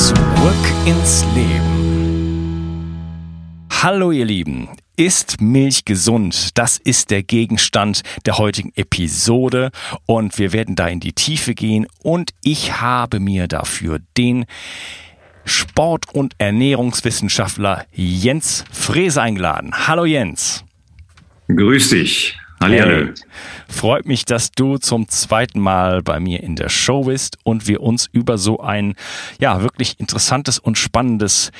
Zurück ins Leben. Hallo ihr Lieben. Ist Milch gesund? Das ist der Gegenstand der heutigen Episode und wir werden da in die Tiefe gehen und ich habe mir dafür den Sport- und Ernährungswissenschaftler Jens Frese eingeladen. Hallo Jens. Grüß dich. Hallihallo. Hey, freut mich, dass du zum zweiten Mal bei mir in der Show bist und wir uns über so ein, ja, wirklich interessantes und spannendes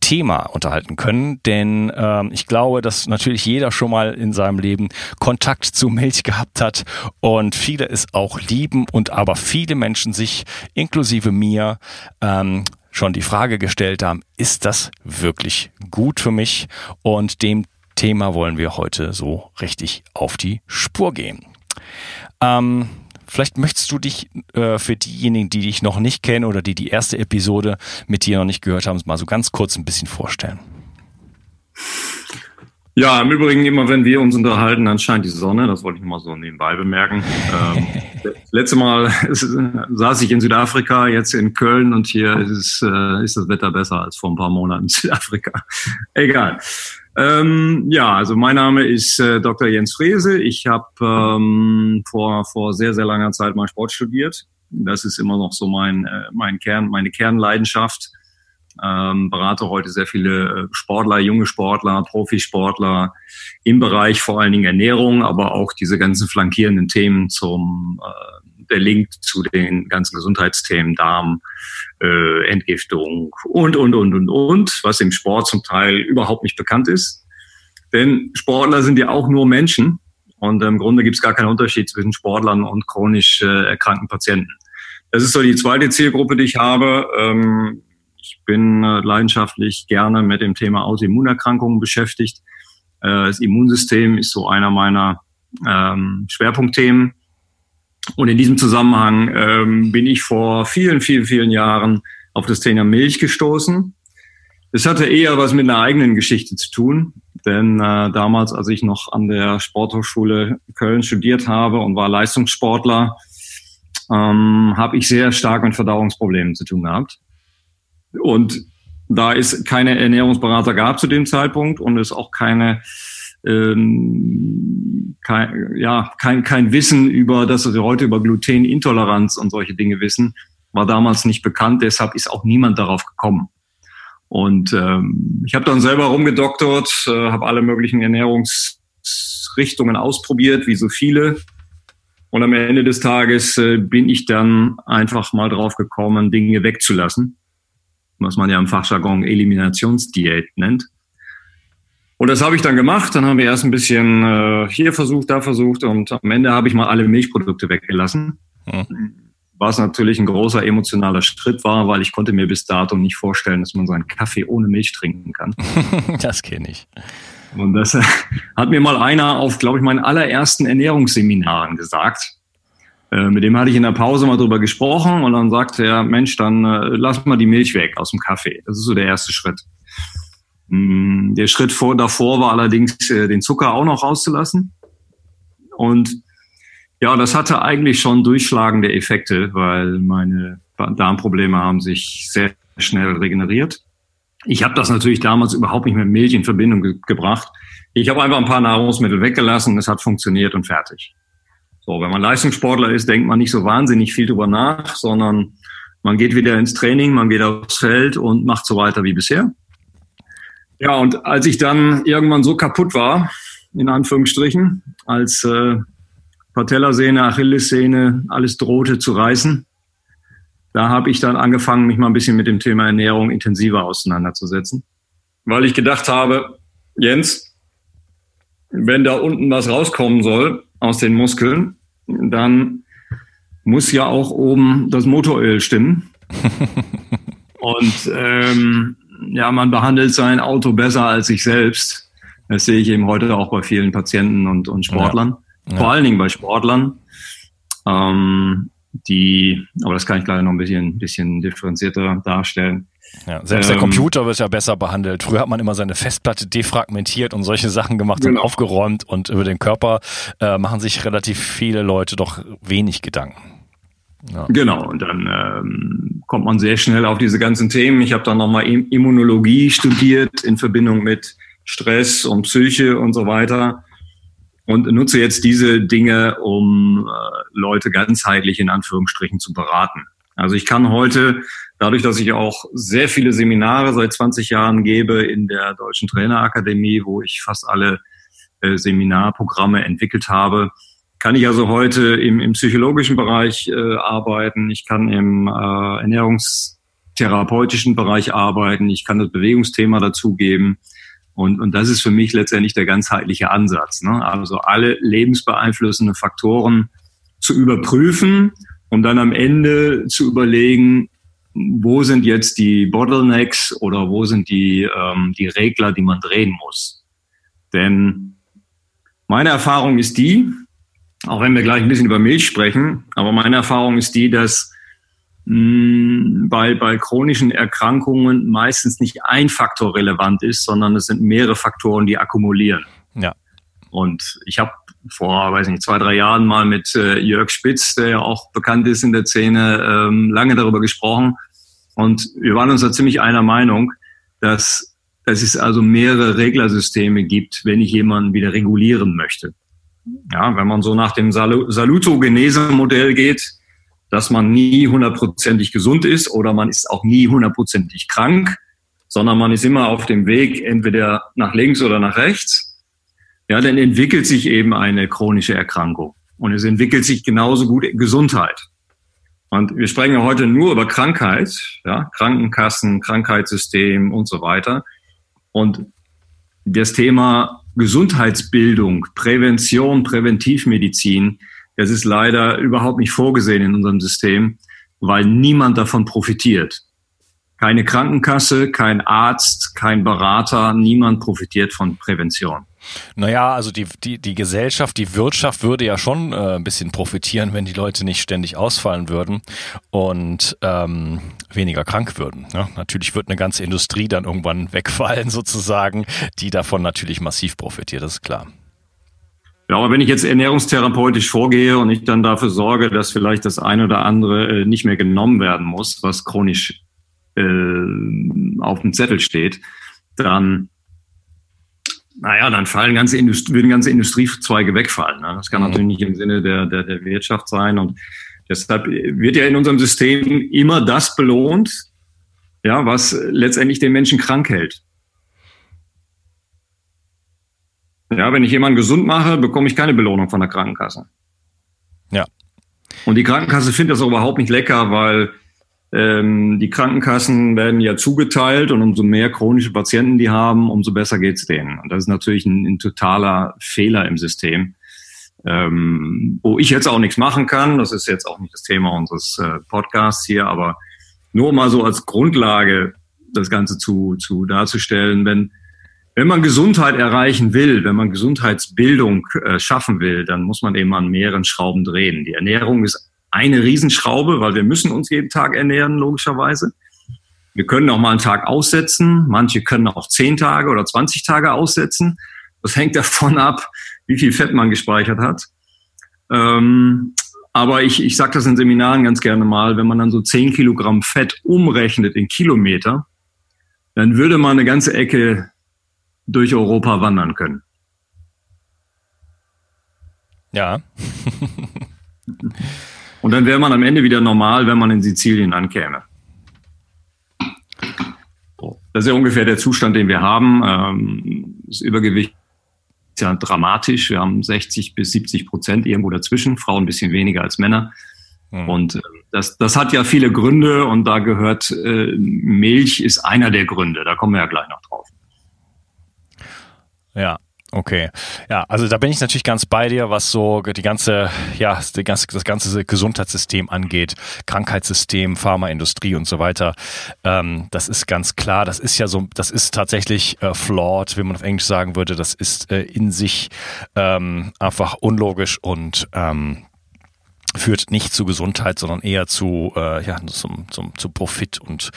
Thema unterhalten können, denn ähm, ich glaube, dass natürlich jeder schon mal in seinem Leben Kontakt zu Milch gehabt hat und viele es auch lieben und aber viele Menschen sich, inklusive mir, ähm, schon die Frage gestellt haben, ist das wirklich gut für mich? Und dem Thema wollen wir heute so richtig auf die Spur gehen. Ähm, vielleicht möchtest du dich äh, für diejenigen, die dich noch nicht kennen oder die die erste Episode mit dir noch nicht gehört haben, mal so ganz kurz ein bisschen vorstellen. Ja, im Übrigen immer, wenn wir uns unterhalten, dann scheint die Sonne. Das wollte ich mal so nebenbei bemerken. Ähm, letzte Mal saß ich in Südafrika, jetzt in Köln und hier ist, äh, ist das Wetter besser als vor ein paar Monaten in Südafrika. Egal. Ähm, ja, also mein Name ist äh, Dr. Jens Frese. Ich habe ähm, vor, vor sehr, sehr langer Zeit mal Sport studiert. Das ist immer noch so mein, äh, mein Kern, meine Kernleidenschaft ähm, berate heute sehr viele äh, Sportler, junge Sportler, Profisportler im Bereich vor allen Dingen Ernährung, aber auch diese ganzen flankierenden Themen zum äh, der Link zu den ganzen Gesundheitsthemen, Darm, äh, Entgiftung und, und, und, und, und, was im Sport zum Teil überhaupt nicht bekannt ist. Denn Sportler sind ja auch nur Menschen und im Grunde gibt es gar keinen Unterschied zwischen Sportlern und chronisch äh, erkrankten Patienten. Das ist so die zweite Zielgruppe, die ich habe. Ähm, ich bin äh, leidenschaftlich gerne mit dem Thema Autoimmunerkrankungen beschäftigt. Äh, das Immunsystem ist so einer meiner ähm, Schwerpunktthemen. Und in diesem Zusammenhang ähm, bin ich vor vielen, vielen, vielen Jahren auf das Thema Milch gestoßen. Es hatte eher was mit einer eigenen Geschichte zu tun, denn äh, damals, als ich noch an der Sporthochschule Köln studiert habe und war Leistungssportler, ähm, habe ich sehr stark mit Verdauungsproblemen zu tun gehabt. Und da es keine Ernährungsberater gab zu dem Zeitpunkt und es auch keine ähm, kein, ja, kein, kein Wissen über, dass wir heute über Glutenintoleranz und solche Dinge wissen, war damals nicht bekannt. Deshalb ist auch niemand darauf gekommen. Und ähm, ich habe dann selber rumgedoktert, äh, habe alle möglichen Ernährungsrichtungen ausprobiert, wie so viele. Und am Ende des Tages äh, bin ich dann einfach mal drauf gekommen, Dinge wegzulassen was man ja im Fachjargon Eliminationsdiät nennt. Und das habe ich dann gemacht. Dann haben wir erst ein bisschen äh, hier versucht, da versucht und am Ende habe ich mal alle Milchprodukte weggelassen. Mhm. Was natürlich ein großer emotionaler Schritt war, weil ich konnte mir bis dato nicht vorstellen, dass man so einen Kaffee ohne Milch trinken kann. das kenne ich. Und das hat mir mal einer auf, glaube ich, meinen allerersten Ernährungsseminaren gesagt. Äh, mit dem hatte ich in der Pause mal drüber gesprochen und dann sagte er, Mensch, dann äh, lass mal die Milch weg aus dem Kaffee. Das ist so der erste Schritt. Mm, der Schritt vor, davor war allerdings, äh, den Zucker auch noch rauszulassen. Und ja, das hatte eigentlich schon durchschlagende Effekte, weil meine Darmprobleme haben sich sehr schnell regeneriert. Ich habe das natürlich damals überhaupt nicht mit Milch in Verbindung ge gebracht. Ich habe einfach ein paar Nahrungsmittel weggelassen, es hat funktioniert und fertig. So, wenn man Leistungssportler ist, denkt man nicht so wahnsinnig viel drüber nach, sondern man geht wieder ins Training, man geht aufs Feld und macht so weiter wie bisher. Ja, und als ich dann irgendwann so kaputt war, in Anführungsstrichen, als äh, Patellasehne, Achillessehne, alles drohte zu reißen, da habe ich dann angefangen, mich mal ein bisschen mit dem Thema Ernährung intensiver auseinanderzusetzen, weil ich gedacht habe, Jens, wenn da unten was rauskommen soll aus den Muskeln, dann muss ja auch oben das Motoröl stimmen. Und ähm, ja, man behandelt sein Auto besser als sich selbst. Das sehe ich eben heute auch bei vielen Patienten und, und Sportlern. Ja. Vor allen Dingen bei Sportlern. Ähm, die, aber das kann ich gleich noch ein bisschen, bisschen differenzierter darstellen. Ja, selbst ähm, der Computer wird ja besser behandelt. Früher hat man immer seine Festplatte defragmentiert und solche Sachen gemacht genau. und aufgeräumt und über den Körper äh, machen sich relativ viele Leute doch wenig Gedanken. Ja. Genau, und dann ähm, kommt man sehr schnell auf diese ganzen Themen. Ich habe dann nochmal Immunologie studiert in Verbindung mit Stress und Psyche und so weiter und nutze jetzt diese Dinge, um äh, Leute ganzheitlich in Anführungsstrichen zu beraten. Also ich kann heute, dadurch, dass ich auch sehr viele Seminare seit 20 Jahren gebe in der Deutschen Trainerakademie, wo ich fast alle äh, Seminarprogramme entwickelt habe, kann ich also heute im, im psychologischen Bereich äh, arbeiten, ich kann im äh, ernährungstherapeutischen Bereich arbeiten, ich kann das Bewegungsthema dazugeben. Und, und das ist für mich letztendlich der ganzheitliche Ansatz. Ne? Also alle lebensbeeinflussenden Faktoren zu überprüfen und dann am Ende zu überlegen, wo sind jetzt die Bottlenecks oder wo sind die, ähm, die Regler, die man drehen muss. Denn meine Erfahrung ist die, auch wenn wir gleich ein bisschen über Milch sprechen, aber meine Erfahrung ist die, dass hm, bei, bei chronischen Erkrankungen meistens nicht ein Faktor relevant ist, sondern es sind mehrere Faktoren, die akkumulieren. Ja. Und ich habe vor, weiß nicht, zwei, drei Jahren mal mit äh, Jörg Spitz, der ja auch bekannt ist in der Szene, ähm, lange darüber gesprochen. Und wir waren uns da ziemlich einer Meinung, dass, dass es also mehrere Reglersysteme gibt, wenn ich jemanden wieder regulieren möchte. Ja, wenn man so nach dem Sal Salutogenese-Modell geht, dass man nie hundertprozentig gesund ist oder man ist auch nie hundertprozentig krank, sondern man ist immer auf dem Weg entweder nach links oder nach rechts. Ja, dann entwickelt sich eben eine chronische Erkrankung und es entwickelt sich genauso gut Gesundheit. Und wir sprechen ja heute nur über Krankheit, ja, Krankenkassen, Krankheitssystem und so weiter. Und das Thema Gesundheitsbildung, Prävention, Präventivmedizin, das ist leider überhaupt nicht vorgesehen in unserem System, weil niemand davon profitiert. Keine Krankenkasse, kein Arzt, kein Berater, niemand profitiert von Prävention. Naja, also die, die, die Gesellschaft, die Wirtschaft würde ja schon äh, ein bisschen profitieren, wenn die Leute nicht ständig ausfallen würden und ähm, weniger krank würden. Ne? Natürlich wird eine ganze Industrie dann irgendwann wegfallen, sozusagen, die davon natürlich massiv profitiert, das ist klar. Ja, aber wenn ich jetzt ernährungstherapeutisch vorgehe und ich dann dafür sorge, dass vielleicht das eine oder andere äh, nicht mehr genommen werden muss, was chronisch äh, auf dem Zettel steht, dann, naja, dann fallen ganze Indust würden ganze Industriezweige wegfallen. Ne? Das kann mhm. natürlich nicht im Sinne der, der, der Wirtschaft sein. Und deshalb wird ja in unserem System immer das belohnt, ja, was letztendlich den Menschen krank hält. Ja, wenn ich jemanden gesund mache, bekomme ich keine Belohnung von der Krankenkasse. Ja. Und die Krankenkasse findet das auch überhaupt nicht lecker, weil ähm, die Krankenkassen werden ja zugeteilt und umso mehr chronische Patienten die haben, umso besser geht's denen. Und das ist natürlich ein, ein totaler Fehler im System, ähm, wo ich jetzt auch nichts machen kann. Das ist jetzt auch nicht das Thema unseres äh, Podcasts hier, aber nur mal so als Grundlage das Ganze zu, zu darzustellen, wenn wenn man Gesundheit erreichen will, wenn man Gesundheitsbildung äh, schaffen will, dann muss man eben an mehreren Schrauben drehen. Die Ernährung ist eine Riesenschraube, weil wir müssen uns jeden Tag ernähren, logischerweise. Wir können auch mal einen Tag aussetzen. Manche können auch zehn Tage oder 20 Tage aussetzen. Das hängt davon ab, wie viel Fett man gespeichert hat. Ähm, aber ich, ich sage das in Seminaren ganz gerne mal, wenn man dann so zehn Kilogramm Fett umrechnet in Kilometer, dann würde man eine ganze Ecke durch Europa wandern können. Ja. Und dann wäre man am Ende wieder normal, wenn man in Sizilien ankäme. Das ist ja ungefähr der Zustand, den wir haben. Ähm, das Übergewicht ist ja dramatisch. Wir haben 60 bis 70 Prozent irgendwo dazwischen, Frauen ein bisschen weniger als Männer. Mhm. Und äh, das, das hat ja viele Gründe und da gehört äh, Milch ist einer der Gründe. Da kommen wir ja gleich noch drauf. Ja. Okay, ja, also da bin ich natürlich ganz bei dir, was so die ganze, ja, die ganze, das ganze Gesundheitssystem angeht, Krankheitssystem, Pharmaindustrie und so weiter. Ähm, das ist ganz klar. Das ist ja so, das ist tatsächlich äh, flawed, wie man auf Englisch sagen würde. Das ist äh, in sich ähm, einfach unlogisch und ähm, führt nicht zu Gesundheit, sondern eher zu, äh, ja, zum, zum, zu Profit und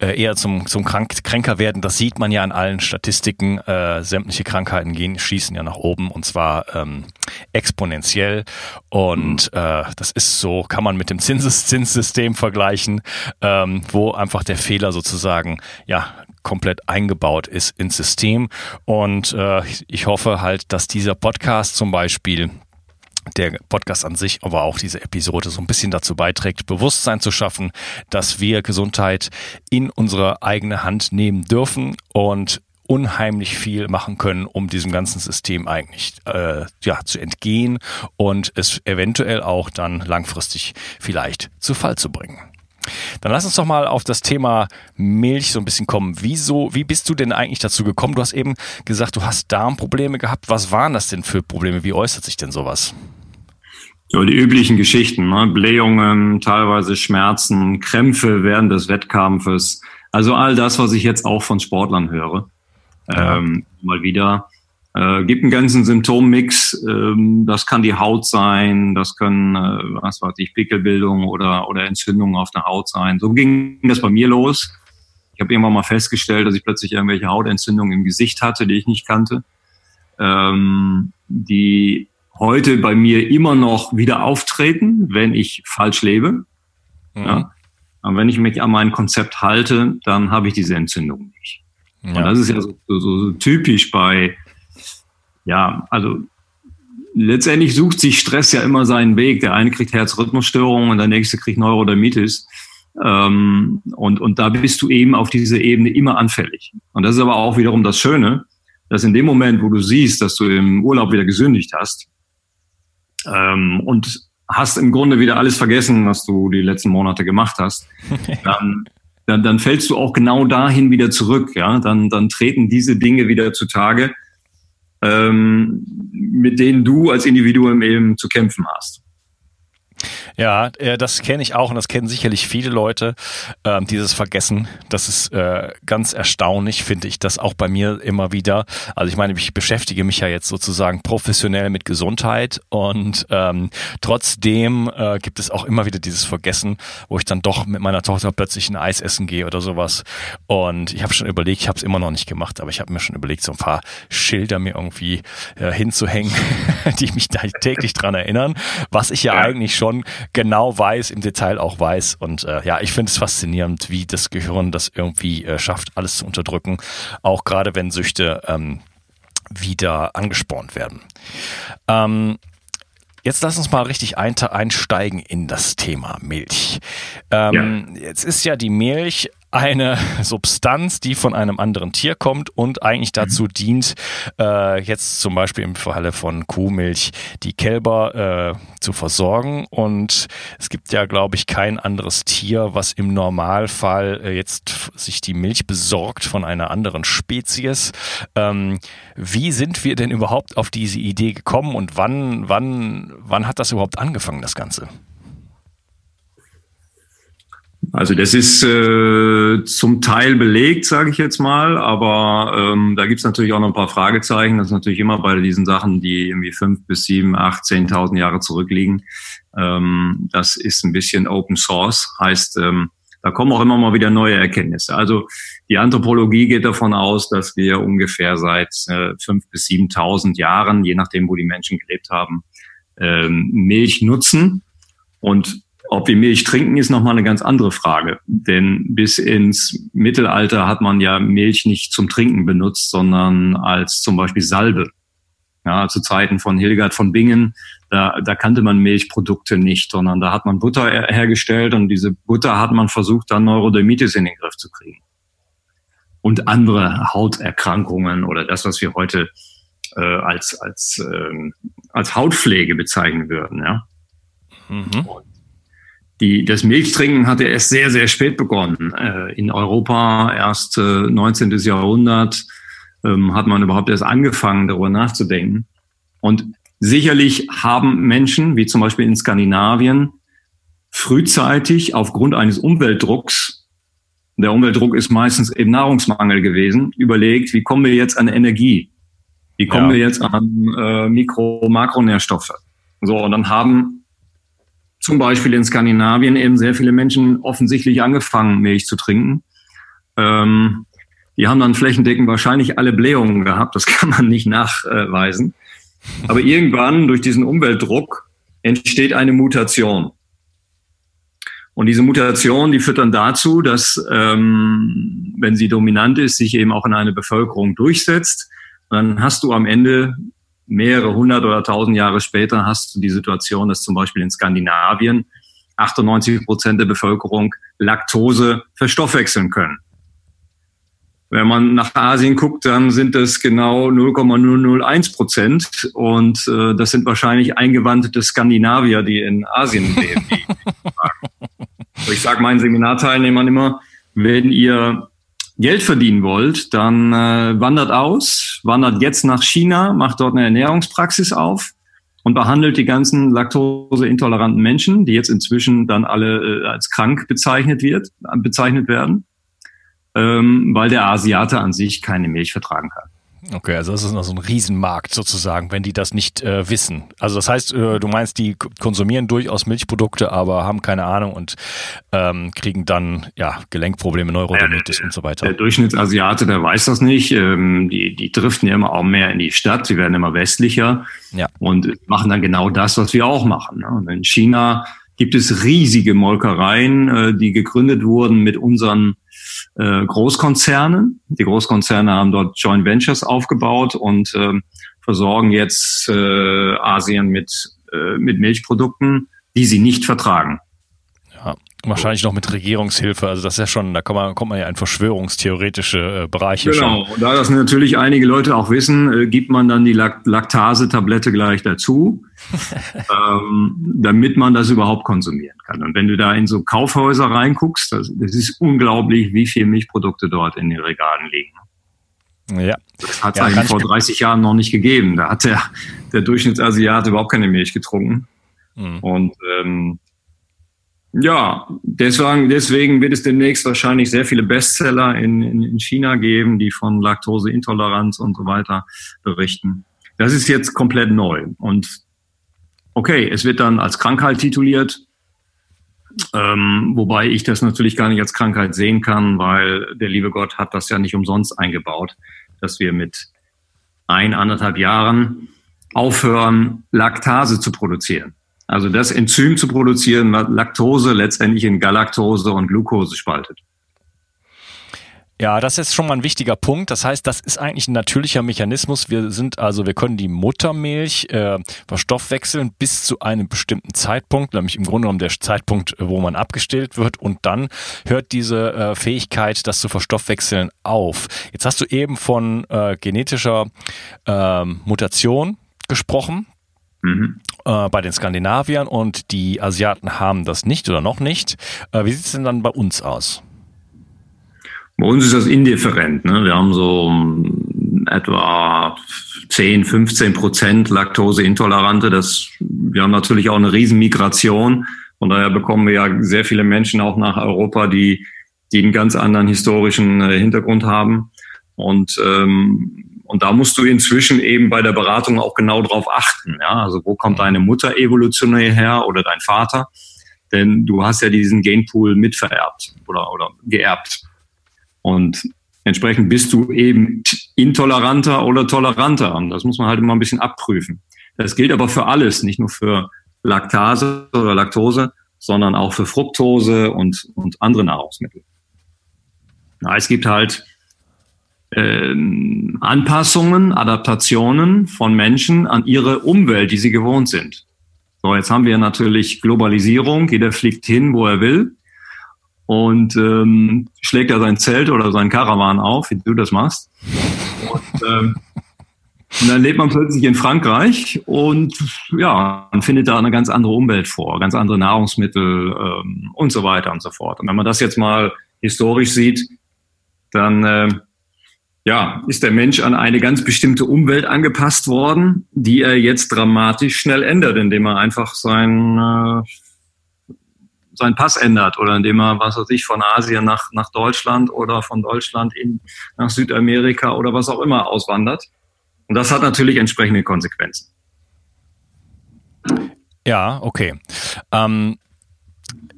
äh, eher zum, zum krank, kränker werden. Das sieht man ja in allen Statistiken. Äh, sämtliche Krankheiten gehen, schießen ja nach oben und zwar ähm, exponentiell. Und mhm. äh, das ist so, kann man mit dem Zinses Zinssystem vergleichen, ähm, wo einfach der Fehler sozusagen, ja, komplett eingebaut ist ins System. Und äh, ich hoffe halt, dass dieser Podcast zum Beispiel der Podcast an sich, aber auch diese Episode so ein bisschen dazu beiträgt, Bewusstsein zu schaffen, dass wir Gesundheit in unsere eigene Hand nehmen dürfen und unheimlich viel machen können, um diesem ganzen System eigentlich äh, ja zu entgehen und es eventuell auch dann langfristig vielleicht zu Fall zu bringen. Dann lass uns doch mal auf das Thema Milch so ein bisschen kommen. Wieso, wie bist du denn eigentlich dazu gekommen? Du hast eben gesagt, du hast Darmprobleme gehabt. Was waren das denn für Probleme? Wie äußert sich denn sowas? So die üblichen Geschichten, ne? Blähungen, teilweise Schmerzen, Krämpfe während des Wettkampfes. Also all das, was ich jetzt auch von Sportlern höre. Ja. Ähm, mal wieder. Äh, gibt einen ganzen Symptommix. Ähm, das kann die Haut sein, das können, äh, was weiß ich, Pickelbildung oder, oder Entzündungen auf der Haut sein. So ging das bei mir los. Ich habe irgendwann mal festgestellt, dass ich plötzlich irgendwelche Hautentzündungen im Gesicht hatte, die ich nicht kannte. Ähm, die heute bei mir immer noch wieder auftreten, wenn ich falsch lebe. Mhm. Ja. Aber wenn ich mich an mein Konzept halte, dann habe ich diese Entzündung nicht. Ja. Und das ist ja so, so, so typisch bei, ja, also letztendlich sucht sich Stress ja immer seinen Weg. Der eine kriegt Herzrhythmusstörungen und der nächste kriegt Neurodermitis. Ähm, und, und da bist du eben auf diese Ebene immer anfällig. Und das ist aber auch wiederum das Schöne, dass in dem Moment, wo du siehst, dass du im Urlaub wieder gesündigt hast, ähm, und hast im Grunde wieder alles vergessen, was du die letzten Monate gemacht hast, dann, dann, dann fällst du auch genau dahin wieder zurück. Ja, dann, dann treten diese Dinge wieder zutage, ähm, mit denen du als Individuum eben zu kämpfen hast. Ja, äh, das kenne ich auch und das kennen sicherlich viele Leute, ähm, dieses Vergessen. Das ist äh, ganz erstaunlich, finde ich, das auch bei mir immer wieder. Also ich meine, ich beschäftige mich ja jetzt sozusagen professionell mit Gesundheit und ähm, trotzdem äh, gibt es auch immer wieder dieses Vergessen, wo ich dann doch mit meiner Tochter plötzlich ein Eis essen gehe oder sowas. Und ich habe schon überlegt, ich habe es immer noch nicht gemacht, aber ich habe mir schon überlegt, so ein paar Schilder mir irgendwie äh, hinzuhängen, die mich da täglich dran erinnern, was ich ja, ja. eigentlich schon genau weiß, im Detail auch weiß. Und äh, ja, ich finde es faszinierend, wie das Gehirn das irgendwie äh, schafft, alles zu unterdrücken. Auch gerade wenn Süchte ähm, wieder angespornt werden. Ähm, Jetzt lass uns mal richtig einsteigen in das Thema Milch. Ähm, ja. Jetzt ist ja die Milch eine Substanz, die von einem anderen Tier kommt und eigentlich mhm. dazu mhm. dient, äh, jetzt zum Beispiel im Falle von Kuhmilch die Kälber äh, zu versorgen. Und es gibt ja, glaube ich, kein anderes Tier, was im Normalfall äh, jetzt sich die Milch besorgt von einer anderen Spezies. Ähm, wie sind wir denn überhaupt auf diese Idee gekommen und wann, wann, wann hat das überhaupt angefangen, das Ganze? Also das ist äh, zum Teil belegt, sage ich jetzt mal, aber ähm, da gibt's natürlich auch noch ein paar Fragezeichen. Das ist natürlich immer bei diesen Sachen, die irgendwie fünf bis sieben, acht, zehntausend Jahre zurückliegen. Ähm, das ist ein bisschen Open Source, heißt, ähm, da kommen auch immer mal wieder neue Erkenntnisse. Also die Anthropologie geht davon aus, dass wir ungefähr seit äh, fünf bis siebentausend Jahren, je nachdem, wo die Menschen gelebt haben, ähm, Milch nutzen und ob wir Milch trinken, ist nochmal eine ganz andere Frage. Denn bis ins Mittelalter hat man ja Milch nicht zum Trinken benutzt, sondern als zum Beispiel Salbe. Ja, zu Zeiten von Hildegard von Bingen, da, da kannte man Milchprodukte nicht, sondern da hat man Butter hergestellt und diese Butter hat man versucht, dann Neurodermitis in den Griff zu kriegen. Und andere Hauterkrankungen oder das, was wir heute äh, als, als, äh, als Hautpflege bezeichnen würden. Ja. Mhm. Die, das Milchtrinken hatte erst sehr, sehr spät begonnen. Äh, in Europa erst äh, 19. Jahrhundert. ähm, hat man überhaupt erst angefangen, darüber nachzudenken. Und sicherlich haben Menschen, wie zum Beispiel in Skandinavien, frühzeitig aufgrund eines Umweltdrucks, der Umweltdruck ist meistens eben Nahrungsmangel gewesen, überlegt, wie kommen wir jetzt an Energie? Wie kommen ja. wir jetzt an äh, Mikro-, Makronährstoffe? So, und dann haben zum Beispiel in Skandinavien eben sehr viele Menschen offensichtlich angefangen, Milch zu trinken. Ähm, die haben dann flächendeckend wahrscheinlich alle Blähungen gehabt, das kann man nicht nachweisen. Aber irgendwann durch diesen Umweltdruck entsteht eine Mutation. Und diese Mutation, die führt dann dazu, dass, ähm, wenn sie dominant ist, sich eben auch in eine Bevölkerung durchsetzt. Und dann hast du am Ende mehrere hundert oder tausend Jahre später hast du die Situation, dass zum Beispiel in Skandinavien 98 Prozent der Bevölkerung Laktose verstoffwechseln können. Wenn man nach Asien guckt, dann sind das genau 0,001 Prozent. Und äh, das sind wahrscheinlich eingewandte Skandinavier, die in Asien leben. ich sage meinen Seminarteilnehmern immer, wenn ihr Geld verdienen wollt, dann äh, wandert aus, wandert jetzt nach China, macht dort eine Ernährungspraxis auf und behandelt die ganzen laktoseintoleranten Menschen, die jetzt inzwischen dann alle äh, als krank bezeichnet wird, bezeichnet werden ähm, weil der Asiate an sich keine Milch vertragen kann. Okay, also das ist noch so ein Riesenmarkt sozusagen, wenn die das nicht äh, wissen. Also das heißt, äh, du meinst, die konsumieren durchaus Milchprodukte, aber haben keine Ahnung und ähm, kriegen dann ja Gelenkprobleme, Neurodermitis ja, und so weiter. Der Durchschnittsasiate, der weiß das nicht. Ähm, die, die driften ja immer auch mehr in die Stadt, sie werden immer westlicher ja. und machen dann genau das, was wir auch machen. Ne? Und in China gibt es riesige Molkereien, äh, die gegründet wurden mit unseren äh, Großkonzernen. Die Großkonzerne haben dort Joint Ventures aufgebaut und äh, versorgen jetzt äh, Asien mit, äh, mit Milchprodukten, die sie nicht vertragen. Wahrscheinlich noch mit Regierungshilfe. Also das ist ja schon, da kommt man, kommt man ja in verschwörungstheoretische äh, Bereiche genau. schon. und da das natürlich einige Leute auch wissen, äh, gibt man dann die Laktase-Tablette gleich dazu, ähm, damit man das überhaupt konsumieren kann. Und wenn du da in so Kaufhäuser reinguckst, das, das ist unglaublich, wie viel Milchprodukte dort in den Regalen liegen. Ja. Das hat es ja, eigentlich vor 30 Jahren noch nicht gegeben. Da hat der, der Durchschnittsasiate überhaupt keine Milch getrunken. Mhm. Und ähm, ja, deswegen, deswegen wird es demnächst wahrscheinlich sehr viele Bestseller in, in, in China geben, die von Laktoseintoleranz und so weiter berichten. Das ist jetzt komplett neu. Und okay, es wird dann als Krankheit tituliert, ähm, wobei ich das natürlich gar nicht als Krankheit sehen kann, weil der liebe Gott hat das ja nicht umsonst eingebaut, dass wir mit ein, anderthalb Jahren aufhören, Laktase zu produzieren. Also das Enzym zu produzieren, Laktose letztendlich in Galaktose und Glucose spaltet. Ja, das ist schon mal ein wichtiger Punkt. Das heißt, das ist eigentlich ein natürlicher Mechanismus. Wir sind also, wir können die Muttermilch äh, verstoffwechseln bis zu einem bestimmten Zeitpunkt, nämlich im Grunde genommen der Zeitpunkt, wo man abgestillt wird und dann hört diese äh, Fähigkeit, das zu verstoffwechseln, auf. Jetzt hast du eben von äh, genetischer äh, Mutation gesprochen. Mhm. Äh, bei den Skandinaviern und die Asiaten haben das nicht oder noch nicht. Äh, wie sieht es denn dann bei uns aus? Bei uns ist das indifferent. Ne? Wir haben so um, etwa 10, 15 Prozent Laktoseintolerante. Das, wir haben natürlich auch eine Riesenmigration. Von daher bekommen wir ja sehr viele Menschen auch nach Europa, die, die einen ganz anderen historischen äh, Hintergrund haben. Und ähm, und da musst du inzwischen eben bei der Beratung auch genau drauf achten. Ja? Also wo kommt deine Mutter evolutionär her oder dein Vater? Denn du hast ja diesen Genpool mitvererbt oder, oder geerbt. Und entsprechend bist du eben intoleranter oder toleranter. Und das muss man halt immer ein bisschen abprüfen. Das gilt aber für alles, nicht nur für Laktase oder Laktose, sondern auch für Fructose und, und andere Nahrungsmittel. Na, es gibt halt ähm, Anpassungen, Adaptationen von Menschen an ihre Umwelt, die sie gewohnt sind. So, jetzt haben wir natürlich Globalisierung, jeder fliegt hin, wo er will und ähm, schlägt er sein Zelt oder sein Karawan auf, wie du das machst. Und, ähm, und dann lebt man plötzlich in Frankreich und ja, man findet da eine ganz andere Umwelt vor, ganz andere Nahrungsmittel ähm, und so weiter und so fort. Und wenn man das jetzt mal historisch sieht, dann äh, ja, ist der Mensch an eine ganz bestimmte Umwelt angepasst worden, die er jetzt dramatisch schnell ändert, indem er einfach sein, äh, sein Pass ändert oder indem er, was weiß ich, von Asien nach, nach Deutschland oder von Deutschland in, nach Südamerika oder was auch immer auswandert. Und das hat natürlich entsprechende Konsequenzen. Ja, okay. Ähm,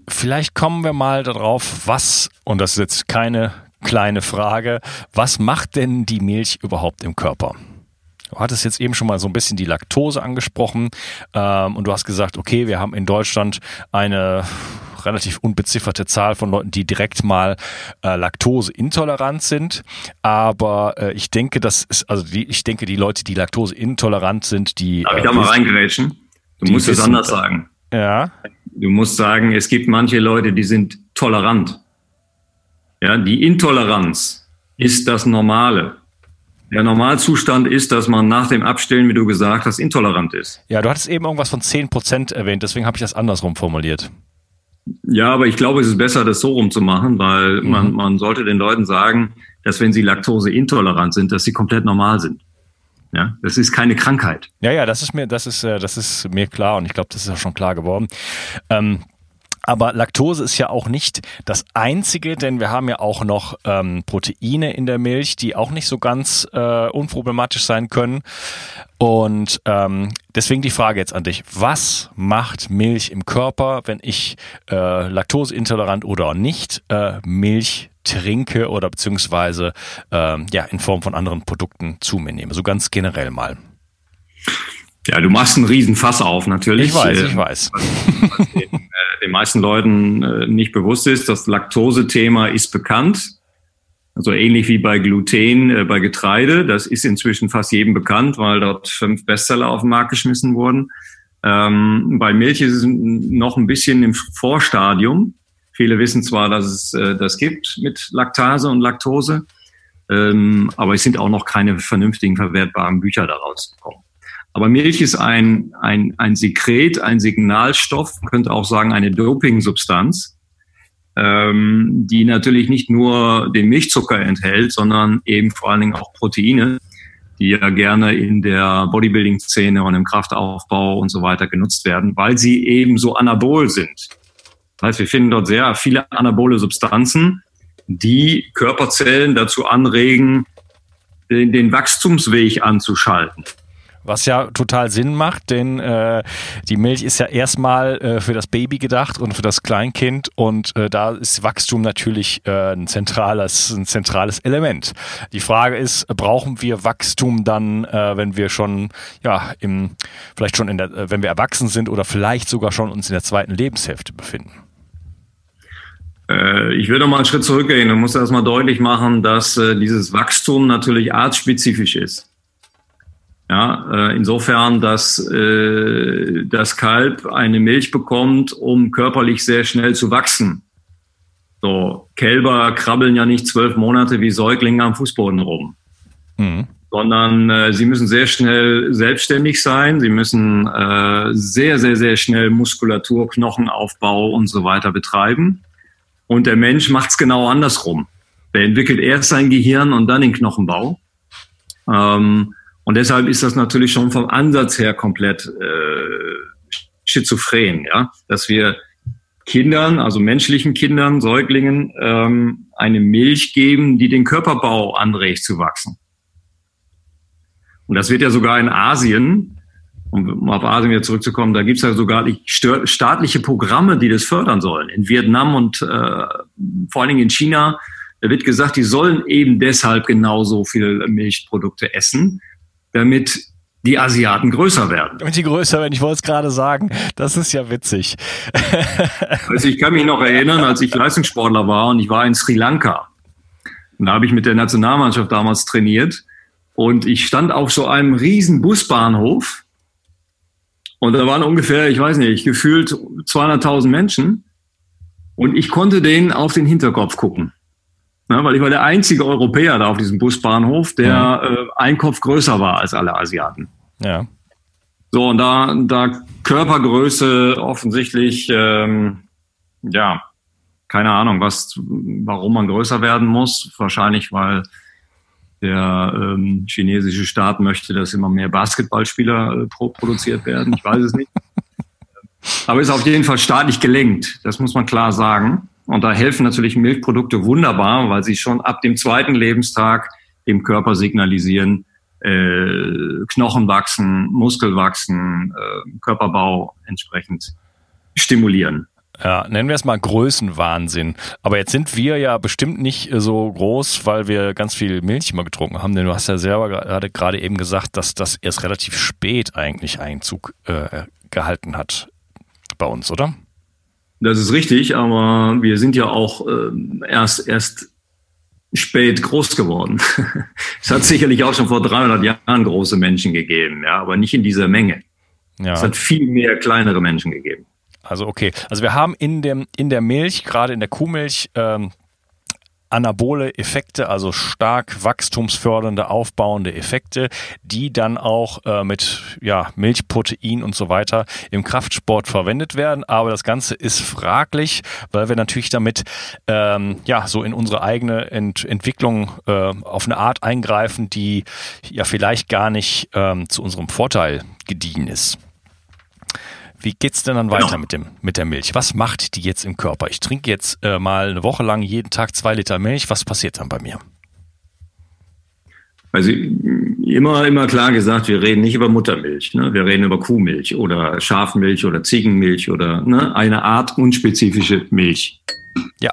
vielleicht kommen wir mal darauf, was, und das ist jetzt keine kleine Frage, was macht denn die Milch überhaupt im Körper? Du hattest jetzt eben schon mal so ein bisschen die Laktose angesprochen ähm, und du hast gesagt, okay, wir haben in Deutschland eine relativ unbezifferte Zahl von Leuten, die direkt mal äh, Laktoseintolerant sind. Aber äh, ich denke, das ist, also die, ich denke, die Leute, die Laktoseintolerant sind, die. Darf ich da mal reingerätschen? Du musst es anders sagen. Ja. Du musst sagen, es gibt manche Leute, die sind tolerant. Ja, die Intoleranz ist das Normale. Der Normalzustand ist, dass man nach dem Abstillen, wie du gesagt hast, intolerant ist. Ja, du hattest eben irgendwas von 10 Prozent erwähnt, deswegen habe ich das andersrum formuliert. Ja, aber ich glaube, es ist besser, das so rum zu machen, weil mhm. man, man sollte den Leuten sagen, dass wenn sie laktoseintolerant sind, dass sie komplett normal sind. Ja, das ist keine Krankheit. Ja, ja, das ist mir, das ist, äh, das ist mir klar und ich glaube, das ist auch schon klar geworden. Ähm, aber Laktose ist ja auch nicht das einzige, denn wir haben ja auch noch ähm, Proteine in der Milch, die auch nicht so ganz äh, unproblematisch sein können. Und ähm, deswegen die Frage jetzt an dich. Was macht Milch im Körper, wenn ich äh, laktoseintolerant oder nicht äh, Milch trinke oder beziehungsweise äh, ja in Form von anderen Produkten zu mir nehme? So ganz generell mal. Ja, du machst einen riesen Fass auf, natürlich. Ich weiß, ich weiß. Den meisten Leuten äh, nicht bewusst ist, das Laktose-Thema ist bekannt. Also ähnlich wie bei Gluten, äh, bei Getreide. Das ist inzwischen fast jedem bekannt, weil dort fünf Bestseller auf den Markt geschmissen wurden. Ähm, bei Milch ist es noch ein bisschen im Vorstadium. Viele wissen zwar, dass es äh, das gibt mit Laktase und Laktose, ähm, aber es sind auch noch keine vernünftigen verwertbaren Bücher daraus gekommen. Aber Milch ist ein, ein, ein Sekret, ein Signalstoff, könnte auch sagen eine Dopingsubstanz, ähm, die natürlich nicht nur den Milchzucker enthält, sondern eben vor allen Dingen auch Proteine, die ja gerne in der Bodybuilding-Szene und im Kraftaufbau und so weiter genutzt werden, weil sie eben so anabol sind. Das heißt, wir finden dort sehr viele anabole Substanzen, die Körperzellen dazu anregen, den, den Wachstumsweg anzuschalten. Was ja total Sinn macht, denn äh, die Milch ist ja erstmal äh, für das Baby gedacht und für das Kleinkind und äh, da ist Wachstum natürlich äh, ein zentrales, ein zentrales Element. Die Frage ist, brauchen wir Wachstum dann, äh, wenn wir schon, ja, im, vielleicht schon in der, äh, wenn wir erwachsen sind oder vielleicht sogar schon uns in der zweiten Lebenshälfte befinden? Äh, ich will noch mal einen Schritt zurückgehen und muss erstmal deutlich machen, dass äh, dieses Wachstum natürlich artspezifisch ist. Ja, äh, insofern, dass äh, das Kalb eine Milch bekommt, um körperlich sehr schnell zu wachsen. So, Kälber krabbeln ja nicht zwölf Monate wie Säuglinge am Fußboden rum, mhm. sondern äh, sie müssen sehr schnell selbstständig sein. Sie müssen äh, sehr, sehr, sehr schnell Muskulatur, Knochenaufbau und so weiter betreiben. Und der Mensch macht es genau andersrum. Der entwickelt erst sein Gehirn und dann den Knochenbau. Ähm, und deshalb ist das natürlich schon vom Ansatz her komplett äh, schizophren, ja, dass wir Kindern, also menschlichen Kindern, Säuglingen, ähm, eine Milch geben, die den Körperbau anregt zu wachsen. Und das wird ja sogar in Asien, um auf Asien wieder zurückzukommen, da gibt es ja sogar staatliche Programme, die das fördern sollen. In Vietnam und äh, vor allen Dingen in China, da wird gesagt, die sollen eben deshalb genauso viel Milchprodukte essen, damit die Asiaten größer werden. Damit die größer werden, ich wollte es gerade sagen. Das ist ja witzig. also ich kann mich noch erinnern, als ich Leistungssportler war und ich war in Sri Lanka. Und da habe ich mit der Nationalmannschaft damals trainiert. Und ich stand auf so einem riesen Busbahnhof. Und da waren ungefähr, ich weiß nicht, gefühlt 200.000 Menschen. Und ich konnte denen auf den Hinterkopf gucken. Ne, weil ich war der einzige Europäer da auf diesem Busbahnhof, der ja. äh, ein Kopf größer war als alle Asiaten. Ja. So, und da, da Körpergröße offensichtlich, ähm, ja, keine Ahnung, was, warum man größer werden muss. Wahrscheinlich, weil der ähm, chinesische Staat möchte, dass immer mehr Basketballspieler äh, pro produziert werden. Ich weiß es nicht. Aber ist auf jeden Fall staatlich gelenkt. Das muss man klar sagen. Und da helfen natürlich Milchprodukte wunderbar, weil sie schon ab dem zweiten Lebenstag dem Körper signalisieren, äh, Knochen wachsen, Muskel wachsen, äh, Körperbau entsprechend stimulieren. Ja, nennen wir es mal Größenwahnsinn. Aber jetzt sind wir ja bestimmt nicht so groß, weil wir ganz viel Milch immer getrunken haben. Denn du hast ja selber gerade gerade eben gesagt, dass das erst relativ spät eigentlich Einzug äh, gehalten hat bei uns, oder? Das ist richtig, aber wir sind ja auch äh, erst erst spät groß geworden. es hat sicherlich auch schon vor 300 Jahren große Menschen gegeben, ja, aber nicht in dieser Menge. Ja. Es hat viel mehr kleinere Menschen gegeben. Also okay, also wir haben in dem in der Milch, gerade in der Kuhmilch, ähm, anabole Effekte, also stark wachstumsfördernde, aufbauende Effekte, die dann auch äh, mit ja, Milchprotein und so weiter im Kraftsport verwendet werden. Aber das Ganze ist fraglich, weil wir natürlich damit ähm, ja so in unsere eigene Ent Entwicklung äh, auf eine Art eingreifen, die ja vielleicht gar nicht ähm, zu unserem Vorteil gediehen ist. Wie geht's denn dann weiter genau. mit dem mit der Milch? Was macht die jetzt im Körper? Ich trinke jetzt äh, mal eine Woche lang jeden Tag zwei Liter Milch. Was passiert dann bei mir? Also immer immer klar gesagt, wir reden nicht über Muttermilch, ne? wir reden über Kuhmilch oder Schafmilch oder Ziegenmilch oder ne? eine Art unspezifische Milch. Ja.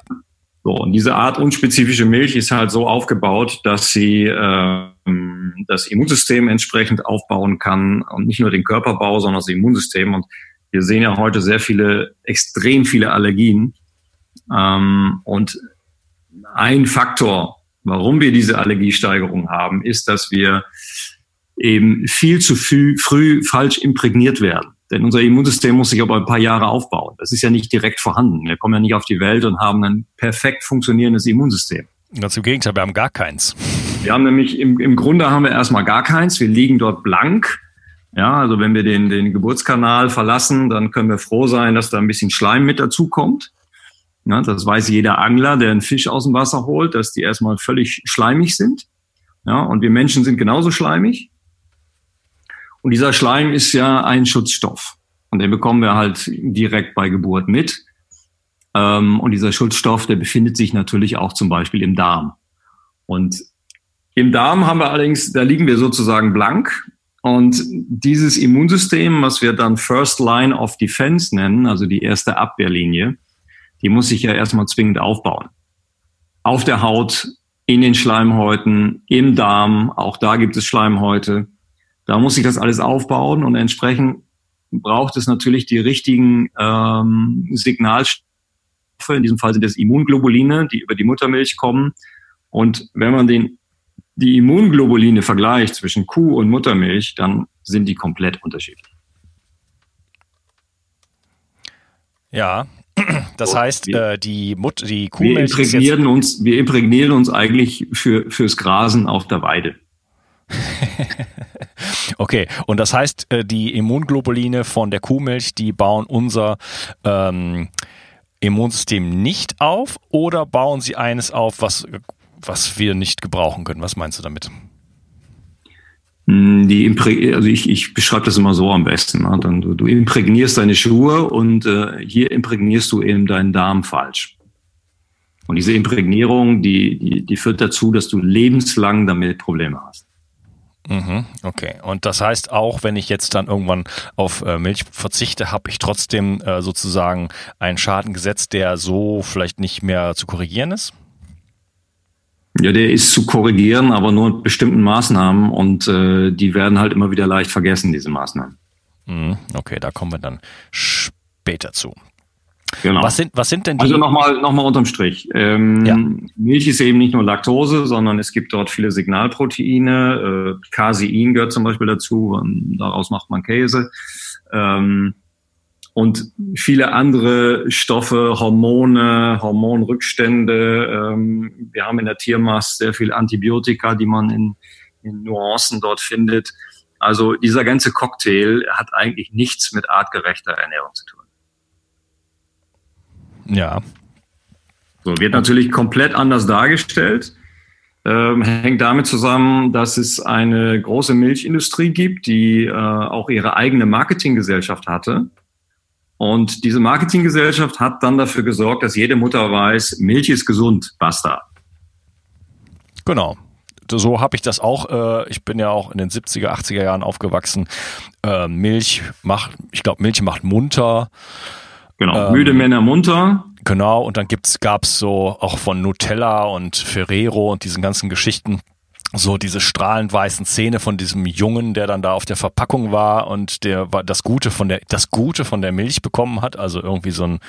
So und diese Art unspezifische Milch ist halt so aufgebaut, dass sie äh, das Immunsystem entsprechend aufbauen kann und nicht nur den Körperbau, sondern das Immunsystem und wir sehen ja heute sehr viele, extrem viele Allergien. Ähm, und ein Faktor, warum wir diese Allergiesteigerung haben, ist, dass wir eben viel zu früh, früh falsch imprägniert werden. Denn unser Immunsystem muss sich aber ein paar Jahre aufbauen. Das ist ja nicht direkt vorhanden. Wir kommen ja nicht auf die Welt und haben ein perfekt funktionierendes Immunsystem. Ganz im Gegenteil, wir haben gar keins. Wir haben nämlich im, im Grunde haben wir erstmal gar keins. Wir liegen dort blank ja, also wenn wir den, den Geburtskanal verlassen, dann können wir froh sein, dass da ein bisschen Schleim mit dazukommt. Ja, das weiß jeder Angler, der einen Fisch aus dem Wasser holt, dass die erstmal völlig schleimig sind. Ja, und wir Menschen sind genauso schleimig. Und dieser Schleim ist ja ein Schutzstoff. Und den bekommen wir halt direkt bei Geburt mit. Ähm, und dieser Schutzstoff, der befindet sich natürlich auch zum Beispiel im Darm. Und im Darm haben wir allerdings, da liegen wir sozusagen blank. Und dieses Immunsystem, was wir dann First Line of Defense nennen, also die erste Abwehrlinie, die muss sich ja erstmal zwingend aufbauen. Auf der Haut, in den Schleimhäuten, im Darm, auch da gibt es Schleimhäute. Da muss sich das alles aufbauen und entsprechend braucht es natürlich die richtigen ähm, Signalstoffe. In diesem Fall sind es Immunglobuline, die über die Muttermilch kommen. Und wenn man den die Immunglobuline vergleicht zwischen Kuh und Muttermilch, dann sind die komplett unterschiedlich. Ja, das heißt, wir, äh, die, Mut die Kuhmilch. Wir imprägnieren, uns, wir imprägnieren uns eigentlich für, fürs Grasen auf der Weide. okay, und das heißt, äh, die Immunglobuline von der Kuhmilch, die bauen unser ähm, Immunsystem nicht auf oder bauen sie eines auf, was was wir nicht gebrauchen können. Was meinst du damit? Hm, die also ich, ich beschreibe das immer so am besten. Ne? Dann, du, du imprägnierst deine Schuhe und äh, hier imprägnierst du eben deinen Darm falsch. Und diese Imprägnierung, die, die, die führt dazu, dass du lebenslang damit Probleme hast. Mhm, okay. Und das heißt auch, wenn ich jetzt dann irgendwann auf äh, Milch verzichte, habe ich trotzdem äh, sozusagen einen Schaden gesetzt, der so vielleicht nicht mehr zu korrigieren ist? Ja, der ist zu korrigieren, aber nur mit bestimmten Maßnahmen und äh, die werden halt immer wieder leicht vergessen, diese Maßnahmen. Mhm, okay, da kommen wir dann später zu. Genau. Was sind, was sind denn die? Also nochmal, nochmal unterm Strich. Ähm, ja. Milch ist eben nicht nur Laktose, sondern es gibt dort viele Signalproteine. Äh, Casein gehört zum Beispiel dazu. Daraus macht man Käse. Ähm, und viele andere Stoffe, Hormone, Hormonrückstände. Ähm, wir haben in der Tiermast sehr viel Antibiotika, die man in, in Nuancen dort findet. Also dieser ganze Cocktail hat eigentlich nichts mit artgerechter Ernährung zu tun. Ja. So, wird natürlich komplett anders dargestellt. ähm, hängt damit zusammen, dass es eine große Milchindustrie gibt, die äh, auch ihre eigene Marketinggesellschaft hatte. Und diese Marketinggesellschaft hat dann dafür gesorgt, dass jede Mutter weiß, Milch ist gesund, basta. Genau. So habe ich das auch. Äh, ich bin ja auch in den 70er, 80er Jahren aufgewachsen. Äh, Milch macht, ich glaube, Milch macht munter. Genau, ähm, müde Männer munter. Genau, und dann gibt's, gab's so auch von Nutella und Ferrero und diesen ganzen Geschichten so diese strahlend weißen Zähne von diesem Jungen, der dann da auf der Verpackung war und der war das Gute von der das Gute von der Milch bekommen hat, also irgendwie so ein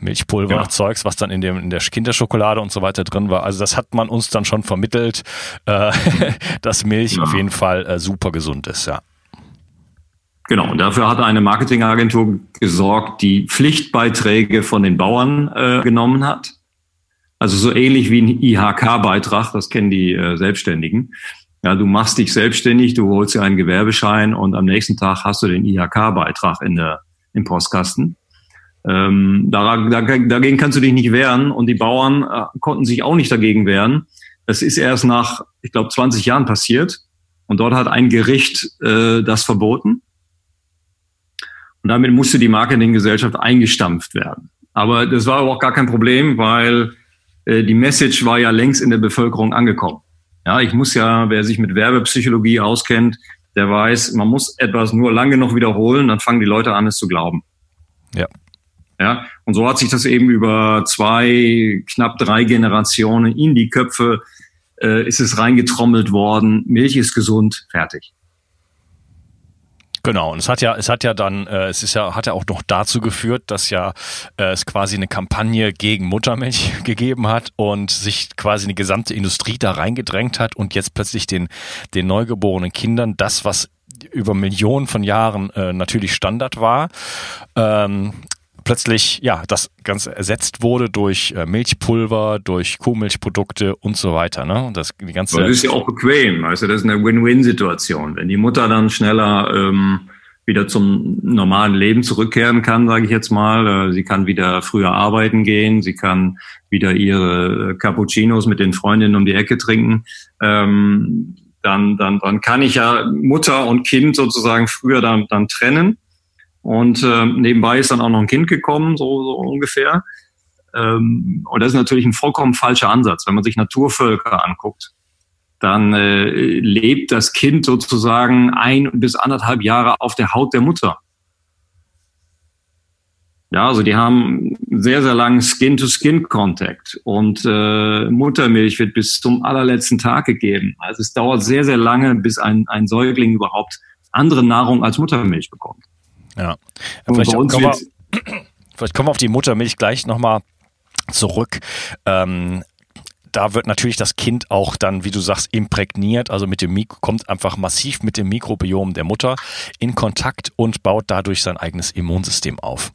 Milchpulver ja. Zeugs, was dann in dem in der Kinderschokolade und so weiter drin war. Also das hat man uns dann schon vermittelt, äh, dass Milch ja. auf jeden Fall äh, super gesund ist, ja. Genau, und dafür hat eine Marketingagentur gesorgt, die Pflichtbeiträge von den Bauern äh, genommen hat. Also so ähnlich wie ein IHK-Beitrag, das kennen die äh, Selbstständigen. Ja, du machst dich selbstständig, du holst dir einen Gewerbeschein und am nächsten Tag hast du den IHK-Beitrag in der, im Postkasten. Ähm, dagegen, dagegen kannst du dich nicht wehren und die Bauern äh, konnten sich auch nicht dagegen wehren. Das ist erst nach, ich glaube, 20 Jahren passiert und dort hat ein Gericht äh, das verboten. Und damit musste die Marketinggesellschaft eingestampft werden. Aber das war aber auch gar kein Problem, weil die Message war ja längst in der Bevölkerung angekommen. Ja, ich muss ja, wer sich mit Werbepsychologie auskennt, der weiß, man muss etwas nur lange noch wiederholen, dann fangen die Leute an, es zu glauben. Ja. Ja, und so hat sich das eben über zwei, knapp drei Generationen in die Köpfe äh, ist es reingetrommelt worden. Milch ist gesund, fertig. Genau, und es hat ja, es hat ja dann, äh, es ist ja, hat ja auch noch dazu geführt, dass ja äh, es quasi eine Kampagne gegen Muttermilch gegeben hat und sich quasi eine gesamte Industrie da reingedrängt hat und jetzt plötzlich den, den neugeborenen Kindern das, was über Millionen von Jahren äh, natürlich Standard war, ähm, plötzlich ja das Ganze ersetzt wurde durch äh, Milchpulver, durch Kuhmilchprodukte und so weiter. Ne? Und das, die ganze das ist ja auch bequem. Also das ist eine Win-Win-Situation. Wenn die Mutter dann schneller ähm, wieder zum normalen Leben zurückkehren kann, sage ich jetzt mal. Äh, sie kann wieder früher arbeiten gehen, sie kann wieder ihre Cappuccinos mit den Freundinnen um die Ecke trinken. Ähm, dann, dann, dann kann ich ja Mutter und Kind sozusagen früher dann, dann trennen. Und äh, nebenbei ist dann auch noch ein Kind gekommen, so, so ungefähr. Ähm, und das ist natürlich ein vollkommen falscher Ansatz. Wenn man sich Naturvölker anguckt, dann äh, lebt das Kind sozusagen ein bis anderthalb Jahre auf der Haut der Mutter. Ja, also die haben sehr, sehr langen Skin-to-Skin-Contact und äh, Muttermilch wird bis zum allerletzten Tag gegeben. Also es dauert sehr, sehr lange, bis ein, ein Säugling überhaupt andere Nahrung als Muttermilch bekommt. Ja. Vielleicht kommen, wir, vielleicht kommen wir auf die Muttermilch gleich nochmal zurück. Ähm, da wird natürlich das Kind auch dann, wie du sagst, imprägniert, also mit dem Mik kommt einfach massiv mit dem Mikrobiom der Mutter in Kontakt und baut dadurch sein eigenes Immunsystem auf.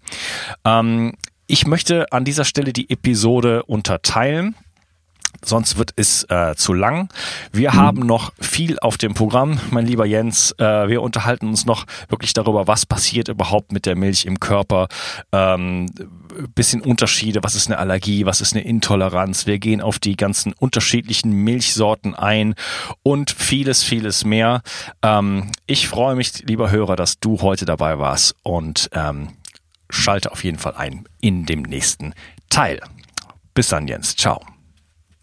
Ähm, ich möchte an dieser Stelle die Episode unterteilen sonst wird es äh, zu lang. Wir mhm. haben noch viel auf dem Programm, mein lieber Jens. Äh, wir unterhalten uns noch wirklich darüber, was passiert überhaupt mit der Milch im Körper. Ähm, bisschen Unterschiede, was ist eine Allergie, was ist eine Intoleranz. Wir gehen auf die ganzen unterschiedlichen Milchsorten ein und vieles, vieles mehr. Ähm, ich freue mich, lieber Hörer, dass du heute dabei warst und ähm, schalte auf jeden Fall ein in dem nächsten Teil. Bis dann, Jens. Ciao.